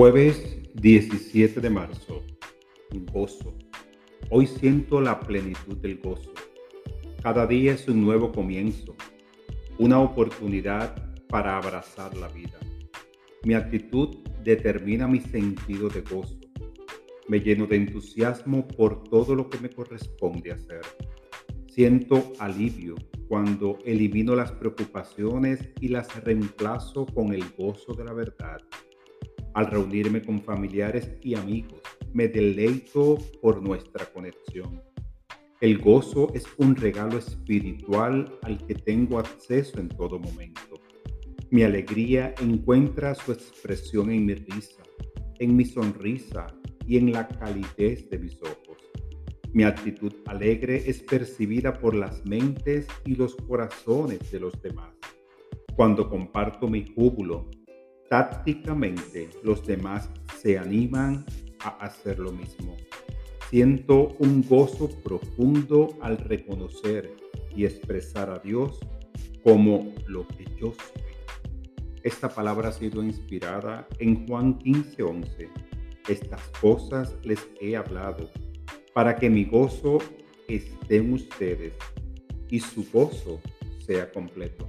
Jueves 17 de marzo. Gozo. Hoy siento la plenitud del gozo. Cada día es un nuevo comienzo, una oportunidad para abrazar la vida. Mi actitud determina mi sentido de gozo. Me lleno de entusiasmo por todo lo que me corresponde hacer. Siento alivio cuando elimino las preocupaciones y las reemplazo con el gozo de la verdad. Al reunirme con familiares y amigos, me deleito por nuestra conexión. El gozo es un regalo espiritual al que tengo acceso en todo momento. Mi alegría encuentra su expresión en mi risa, en mi sonrisa y en la calidez de mis ojos. Mi actitud alegre es percibida por las mentes y los corazones de los demás. Cuando comparto mi júbilo, tácticamente los demás se animan a hacer lo mismo. Siento un gozo profundo al reconocer y expresar a Dios como lo que yo soy. Esta palabra ha sido inspirada en Juan 15:11. Estas cosas les he hablado para que mi gozo esté en ustedes y su gozo sea completo.